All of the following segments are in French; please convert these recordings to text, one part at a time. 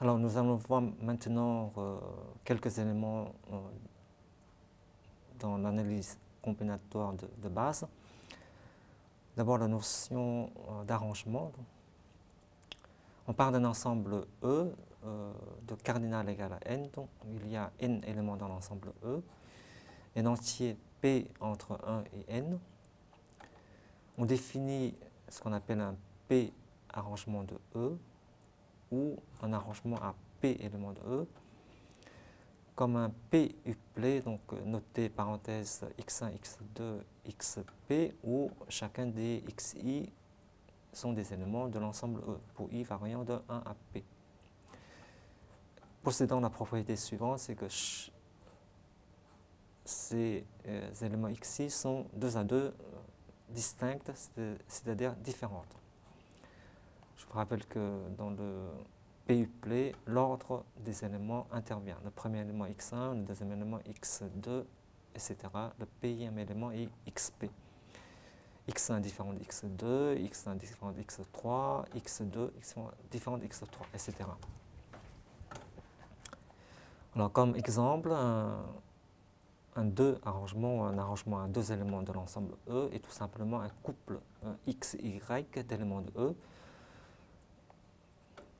Alors nous allons voir maintenant euh, quelques éléments euh, dans l'analyse combinatoire de, base. D'abord la notion euh, d'arrangement. On parle d'un ensemble E de cardinal égal à n, donc il y a n éléments dans l'ensemble E, un entier P entre 1 et n. On définit ce qu'on appelle un P arrangement de E ou un arrangement à P éléments de E comme un P uplet, donc euh, noté parenthèse x1, x2, xp, où chacun des xi sont des éléments de l'ensemble E, pour i variant de 1 à p. Possédant la propriété suivante, c'est que ces euh, éléments xi sont deux à deux euh, distinctes, c'est-à-dire différentes. Je vous rappelle que dans le PUPLE, l'ordre des éléments intervient. Le premier élément x1, le deuxième élément x2, etc. Le pième élément est xp. x1 différent de x2, x1 différent de x3, x2 différent de x3, etc. Alors comme exemple, un, un deux arrangement, un arrangement à deux éléments de l'ensemble E est tout simplement un couple x, y d'éléments de E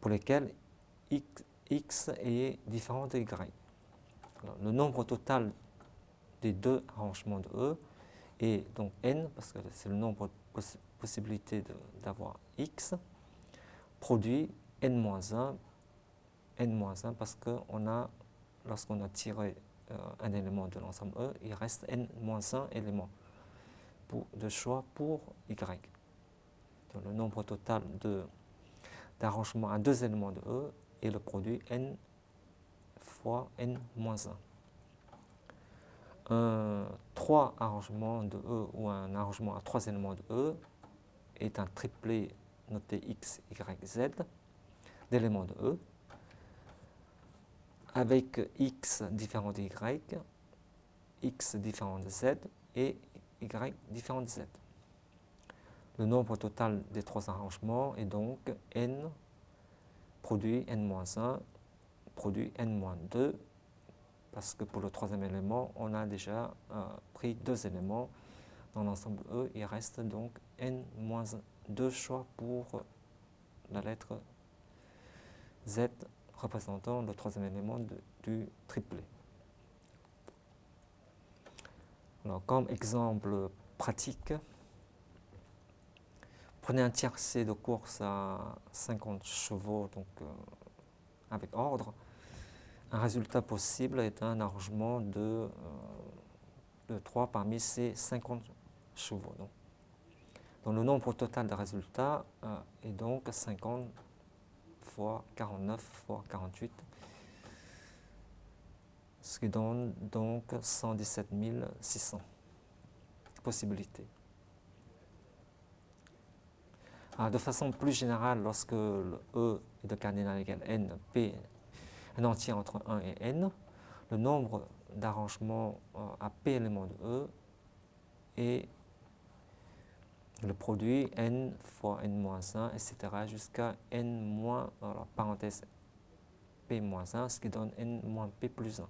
pour lesquels x, est différent de y. le nombre total des deux arrangements de E est donc n, parce que c'est le nombre de possibilités d'avoir x, produit n-1, n-1 parce a, lorsqu'on a tiré euh, un élément de l'ensemble E, il reste n-1 élément de choix pour y. Donc, le nombre total de d'arrangement à deux éléments de E et le produit n fois n-1. Un trois arrangements de E ou un arrangement à trois éléments de E est un triplet noté x, y, z d'éléments de E avec x différent de y, x différent de z et y différent de z. Le nombre total des trois arrangements est donc n produit n-1 produit n-2 parce que pour le troisième élément, on a déjà euh, pris deux éléments dans l'ensemble E. Il reste donc n-2 choix pour la lettre Z représentant le troisième élément du. Alors, comme exemple pratique, Prenez un tiercé de course à 50 chevaux, donc euh, avec ordre. Un résultat possible est un arrangement de, 3 euh, parmi ces 50 chevaux. Le nombre total de résultats euh, est donc 50 fois 49 fois 48, ce qui donne donc 117 600 possibilités. De façon plus générale, lorsque le E est de cardinal égal n, P un entier entre 1 et n, le nombre d'arrangements euh, à P éléments de E est le produit n fois n-1, etc. jusqu'à n moins, parenthèse p-1, ce qui donne n moins p plus 1.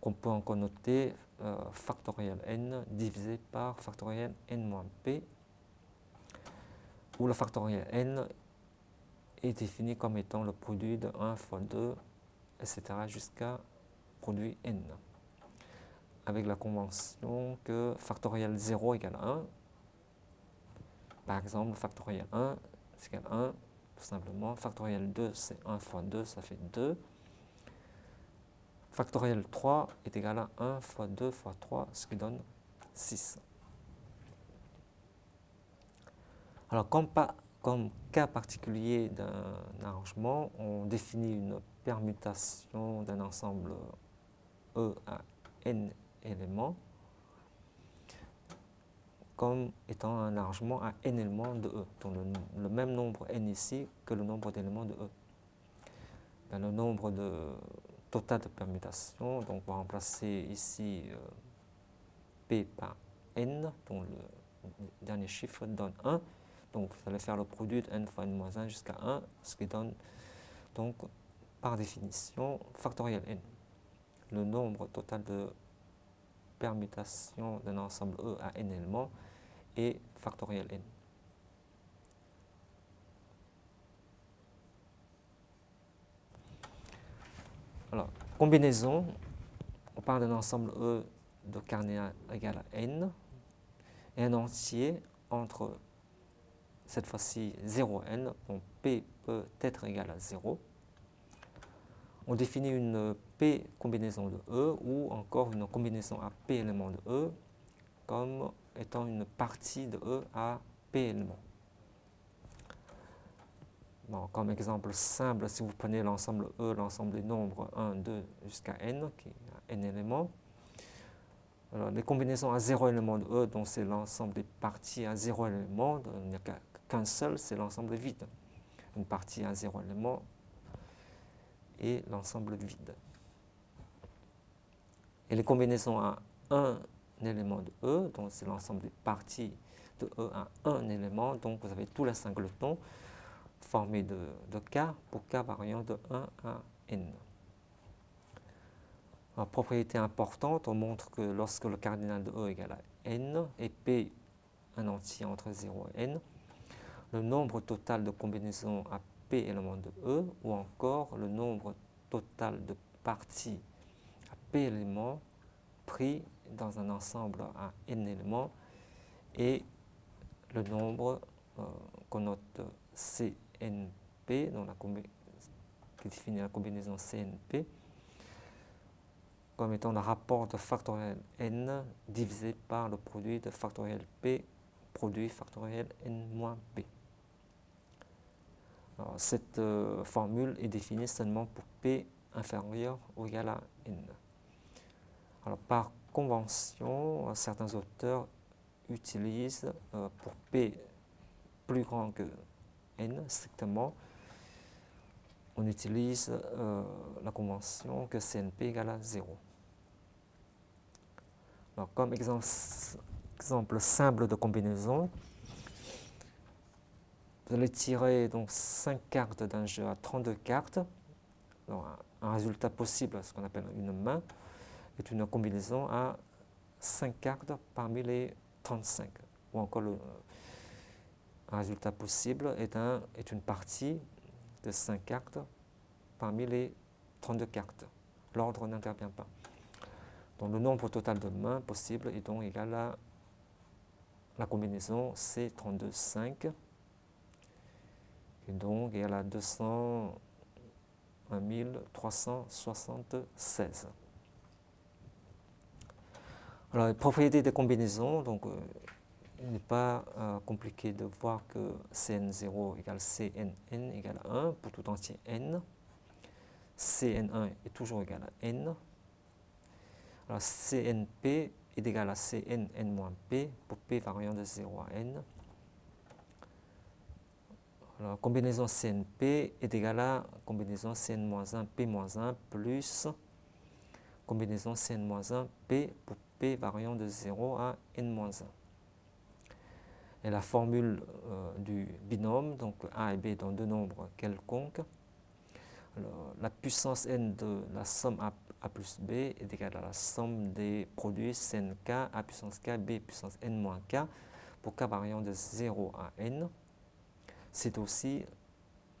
Qu'on peut encore noter euh, factoriel n divisé par factoriel n moins p où le factoriel n est défini comme étant le produit de 1 fois 2, etc. jusqu'à produit n. Avec la convention que factoriel 0 égale 1. Par exemple, factoriel 1, c'est égal 1, tout simplement. Factoriel 2, c'est 1 fois 2, ça fait 2. Factoriel 3 est égal à 1 fois 2 fois 3, ce qui donne 6. Alors, comme, cas particulier d'un arrangement, on définit une permutation d'un ensemble E à n éléments comme étant un arrangement à n éléments de E, donc le, même nombre n ici que le nombre d'éléments de E. Ben, le nombre de, total de permutations, donc on va remplacer ici euh, P par n, dont le dernier chiffre donne 1, donc vous allez faire le produit de n fois n-1 jusqu'à 1, ce qui donne donc par définition factoriel n. Le nombre total de permutations d'un ensemble E à n éléments est factoriel n. Alors, combinaison, on parle d'un ensemble E de carnéa égal à n et un entier entre cette fois-ci 0n, donc P peut être égal à 0. On définit une P combinaison de E ou encore une combinaison à P éléments de E comme étant une partie de E à P éléments. comme exemple simple, si vous prenez l'ensemble E, l'ensemble des nombres 1, 2 jusqu'à n, qui a n éléments, les combinaisons à 0 élément de E, donc c'est l'ensemble des parties à 0 élément, il n'y a qu'un seul, c'est l'ensemble vide. Une partie à 0 élément et l'ensemble vide. Et les combinaisons à 1 élément de E, donc c'est l'ensemble des parties de E à un élément, donc vous avez tous les singletons formés de, de K pour K variant de 1 à N propriété importante, on montre que lorsque le cardinal de E égale à n et P un entier entre 0 et n, le nombre total de combinaisons à P éléments de E ou encore le nombre total de parties à P éléments pris dans un ensemble à n éléments et le nombre euh, qu'on note CNP, dans la qui définit la combinaison CNP, comme étant le rapport de factoriel n divisé par le produit de factoriel p produit factoriel n moins p. cette euh, formule est définie seulement pour p inférieur ou égal à n. Alors, par convention, certains auteurs utilisent euh, pour p plus grand que n strictement on utilise euh, la convention que CNP égale à 0 comme exemple, simple de combinaison, vous allez tirer donc 5 cartes d'un jeu à 32 cartes. un résultat possible, ce qu'on appelle une main, est une combinaison à 5 cartes parmi les 35. Ou encore, un résultat possible est, un, est une partie de 5 cartes parmi les 32 cartes. L'ordre n'intervient pas. Donc le nombre total de mains possibles est donc égal à la combinaison C32,5 et donc égal à 201 376. Alors, les propriétés des combinaisons, donc euh, il n'est pas euh, compliqué de voir que Cn0 égale Cnn égale 1 pour tout entier n. Cn1 est toujours égal à n. Alors CNP est égal à CNN-P pour P variant de 0 à N. Alors, combinaison CNP est égale à combinaison CN-1 P-1 plus combinaison CN-1 P pour P variant de 0 à N-1. Et la formule euh, du binôme, donc A et B dans deux nombres quelconques, la puissance n de la somme A, plus B est égale à la somme des produits Cnk A puissance k, B puissance n moins k pour k variant de 0 à n. C'est aussi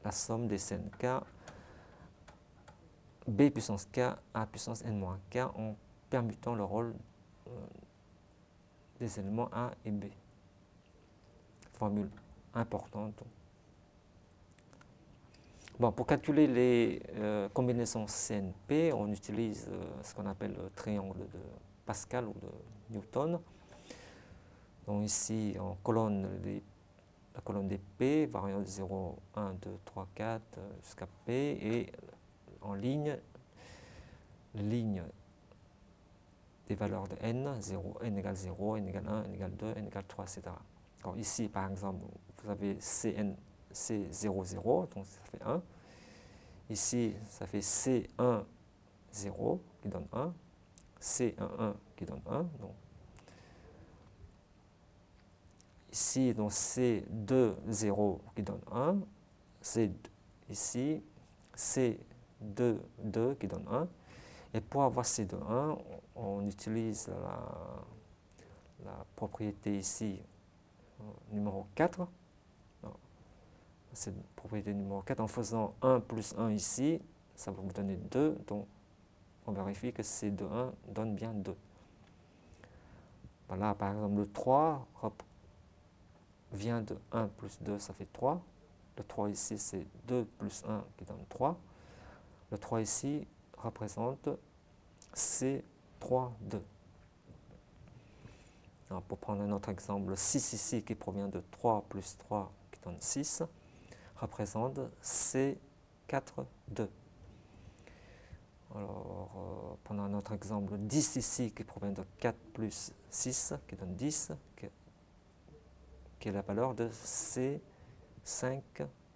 la somme des Cnk B puissance k, A puissance n moins k en permutant le rôle euh, des éléments A et B. Formule importante Bon, pour calculer les euh, combinaisons CNP, on utilise euh, ce qu'on appelle le triangle de Pascal ou de Newton. Donc ici, en colonne, la colonne des P, variant de 0, 1, 2, 3, 4 jusqu'à P, et en ligne, ligne des valeurs de n, 0, n égale 0, n égale 1, n égale 2, n égale 3, etc. Alors ici, par exemple, vous avez c 0, 0, donc ça fait 1. Ici, ça fait C1, 0, qui donne 1. C1, 1, qui donne 1. Donc. Ici, donc C2, 0, qui donne 1. C, ici, C2, 2 qui donne 1. Et pour avoir C2, 1, on utilise la, propriété ici, numéro 4. C'est propriété numéro 4. En faisant 1 plus 1 ici, ça va vous donner 2. Donc, on vérifie que C2, 1 donne bien 2. Voilà, par exemple, le 3 vient de 1 plus 2, ça fait 3. Le 3 ici, c'est 2 plus 1 qui donne 3. Le 3 ici représente C3, 2. pour prendre un autre exemple, le 6 ici qui provient de 3 plus 3 qui donne 6 représente C4, 2. Alors, euh, un autre exemple, le 10 ici qui provient de 4 plus 6 qui donne 10, qui la valeur de C5,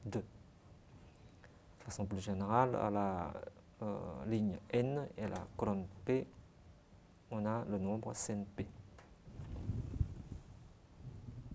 2. De façon plus générale, à la euh, ligne N et à la colonne P, on a le nombre CNP.